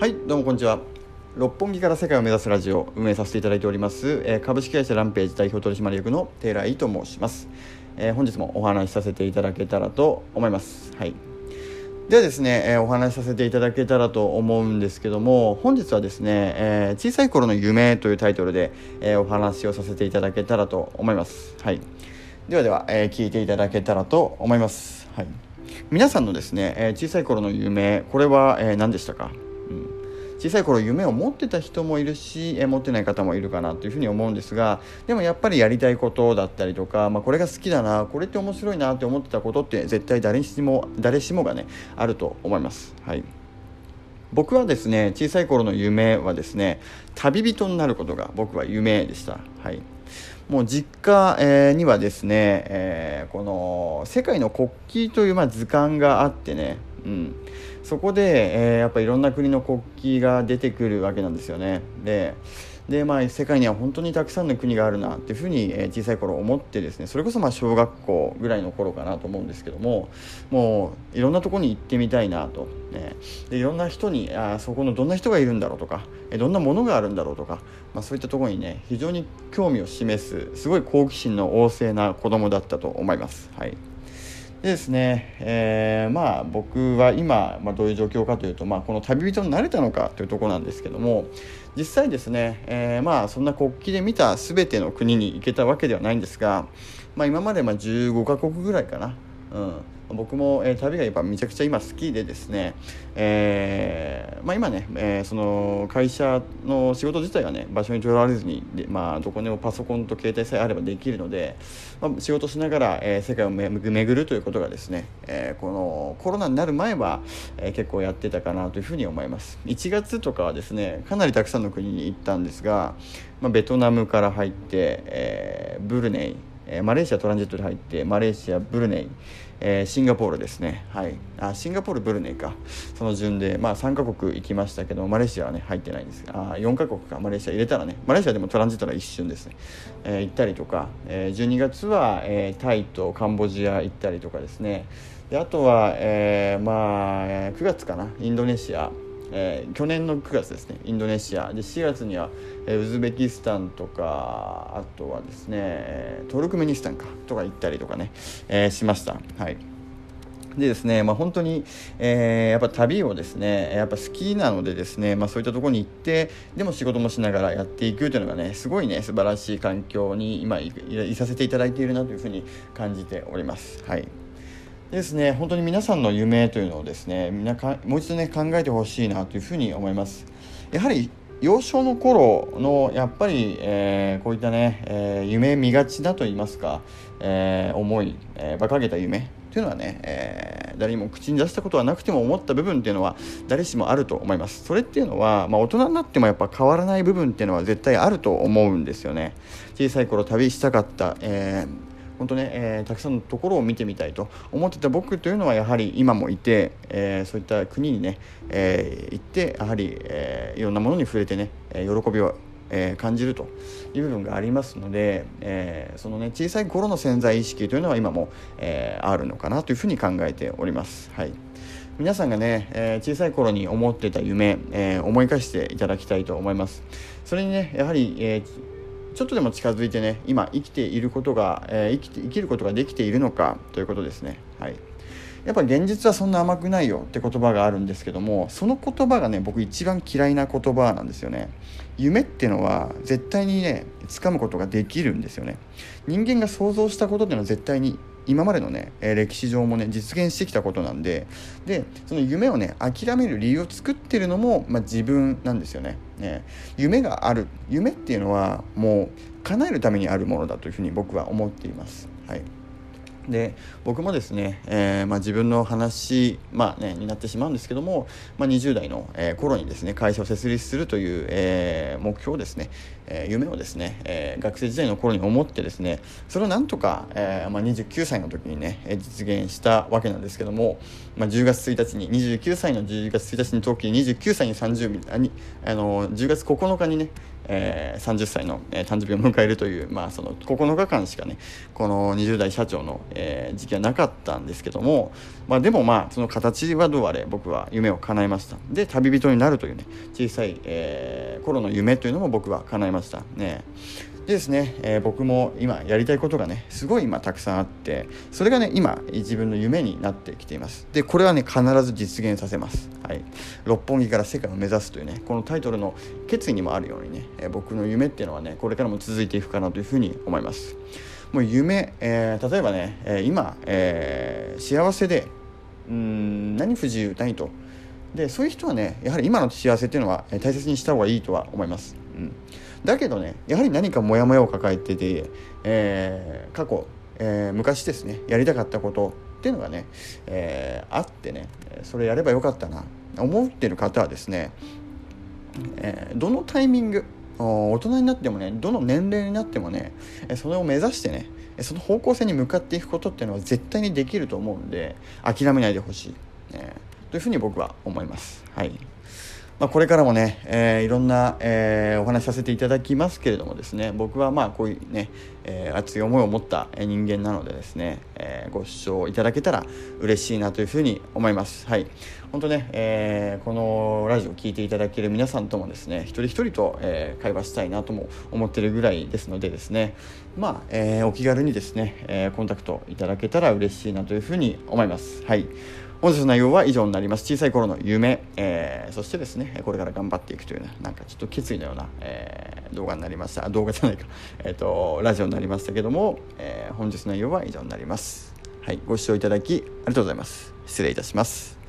はいどうもこんにちは。六本木から世界を目指すラジオ運営させていただいております、え株式会社ランページ代表取締役のテイライと申します、え本日もお話しさせていただけたらと思います。はい。ではですね、えお話しさせていただけたらと思うんですけども本日はですね、え小さい頃の夢というタイトルで、えお話をさせていただけたらと思います。はい。ではでは、え聞いていただけたらと思います。はい。皆さんのですね、え小さい頃の夢これは、え何でしたか、小さい頃夢を持ってた人もいるし、えー持ってない方もいるかなというふうに思うんですがでもやっぱりやりたいことだったりとか、まあ、これが好きだなこれって面白いなって思ってたことって絶対誰しも誰しもがねあると思います。はい僕はですね小さい頃の夢はですね旅人になることが僕は夢でした。はいもう実家、えーにはですね、えーこの世界の国旗という、まあ、図鑑があってね、うん、そこで、えーやっぱいろんな国の国旗が出てくるわけなんですよね。ででまあ、世界には本当にたくさんの国があるなっていうふうに、えー小さい頃思ってですねそれこそまあ小学校ぐらいの頃かなと思うんですけどももういろんなところに行ってみたいなと、ね、でいろんな人にあそこのどんな人がいるんだろうとかえどんなものがあるんだろうとか、まあ、そういったところにね非常に興味を示すすごい好奇心の旺盛な子供だったと思います。はいでですね、えーまあ僕は今、まあ、どういう状況かというと、まあ、この旅人になれたのかというところなんですけども実際ですね、えーまあそんな国旗で見た全ての国に行けたわけではないんですが、まあ、今までまあ15カ国ぐらいかな、うん、僕も、えー旅がやっぱめちゃくちゃ今好きでですね、えーまあ、今ね、えーその会社の仕事自体はね場所にとらわれずにで、まあ、どこでもパソコンと携帯さえあればできるので、まあ、仕事しながら、えー世界をめ巡るということがですね、えーこのコロナになる前は、えー結構やってたかなというふうに思います。1月とかはですねかなりたくさんの国に行ったんですが、まあ、ベトナムから入って、えーブルネイえマレーシアトランジットで入ってマレーシアブルネイ、えーシンガポールですね。はい。あシンガポールブルネイか。その順で、まあ、3カ国行きましたけどマレーシアはね入ってないんです。あ4カ国か。マレーシア入れたらねマレーシアでもトランジットは一瞬ですね、えー行ったりとか、えー12月は、えタイとカンボジア行ったりとかですね。であとは、えまあ9月かな。インドネシアえー去年の9月ですねインドネシア。で4月には、えーウズベキスタンとかあとはですねトルクメニスタンかとか行ったりとかね、えーしました。はい。でですね、まあ、本当に、えーやっぱ旅をですねやっぱ好きなのでですね、まあ、そういったところに行ってでも仕事もしながらやっていくというのがねすごいね素晴らしい環境に今いいいさせていただいているなというふうに感じております。はい。ですね、本当に皆さんの夢というのをですねみんなかもう一度ね考えてほしいなというふうに思います。やはり幼少の頃のやっぱり、えーこういったね、えー夢見がちだと言いますか、えー思い、えー馬鹿げた夢というのはね、えー誰にも口に出したことはなくても思った部分っていうのは誰しもあると思います。それっていうのは、まあ、大人になってもやっぱ変わらない部分っていうのは絶対あると思うんですよね。小さい頃旅したかった、えー本当ね、えーたくさんのところを見てみたいと思ってた僕というのはやはり今もいて、えーそういった国にね、えー行ってやはり、えーいろんなものに触れてね、え喜びを、えー感じるという部分がありますので、えーそのね小さい頃の潜在意識というのは今も、えーあるのかなというふうに考えております。はい皆さんがね、えー小さい頃に思ってた夢、えー思い返していただきたいと思いますそれにねやはり、えーちょっとでも近づいてね今生きていることが、えー生きて生きることができているのかということですね。はい。やっぱ現実はそんな甘くないよって言葉があるんですけどもその言葉がね僕一番嫌いな言葉なんですよね。夢っていうのは絶対にね掴むことができるんですよね。人間が想像したことっていうのは絶対に今までのね、え歴史上もね実現してきたことなんででその夢をね諦める理由を作ってるのも、まあ、自分なんですよね。ね。夢がある。夢っていうのはもう叶えるためにあるものだというふうに僕は思っています。はい。で僕もですね、えーまあ、自分の話、まあね、になってしまうんですけども、まあ、20代の、えー頃にですね会社を設立するという、えー目標をですね、えー夢をですね、えー学生時代の頃に思ってですねそれをなんとか、えーまあ、29歳の時にねえ実現したわけなんですけども、まあ、10月1日に29歳の10月1日の時に29歳に30ミリあにあの10月9日にね、えー、30歳の、えー、誕生日を迎えるという、まあ、その9日間しかねこの20代社長の、えー、時期はなかったんですけども、まあ、でもまあその形はどうあれ僕は夢を叶えました。で旅人になるというね小さい、えー、頃の夢というのも僕は叶えました。ね。でですね、えー、僕も今やりたいことがねすごい今たくさんあってそれがね今自分の夢になってきています。でこれはね必ず実現させます。はい。六本木から世界を目指すというねこのタイトルの決意にもあるようにね、えー、僕の夢っていうのはねこれからも続いていくかなというふうに思います。もう夢、えー、例えばね、え今、え幸せでうん何不自由ないと。でそういう人はねやはり今の幸せっていうのは大切にした方がいいとは思います、だけどねやはり何かモヤモヤを抱えてて、えー、過去、えー、昔ですねやりたかったことっていうのがね、えー、あってねそれやればよかったな思ってる方はですね、えどのタイミング大人になってもねどの年齢になってもねそれを目指してねその方向性に向かっていくことっていうのは絶対にできると思うんで諦めないでほしい、ね、というふうに僕は思います。はいまあ、これからもね、えー、いろんな、えー、お話しさせていただきますけれどもですね僕はまあこういうね、えー、熱い思いを持った人間なのでですね、え、ご視聴いただけたら嬉しいなというふうに思います。はい。本当ね、え、このラジオを聴いていただける皆さんともですね一人一人と、え、会話したいなとも思ってるぐらいですのでですねまあ、え、お気軽にですね、え、コンタクトいただけたら嬉しいなというふうに思います。はい。本日の内容は以上になります。小さい頃の夢、えー、そしてですね、これから頑張っていくというね、なんかちょっと決意のような、えー、動画になりました。動画じゃないか、えっ、ー、と、ラジオになりましたけども、えー、本日の内容は以上になります。はい、ご視聴いただきありがとうございます。失礼いたします。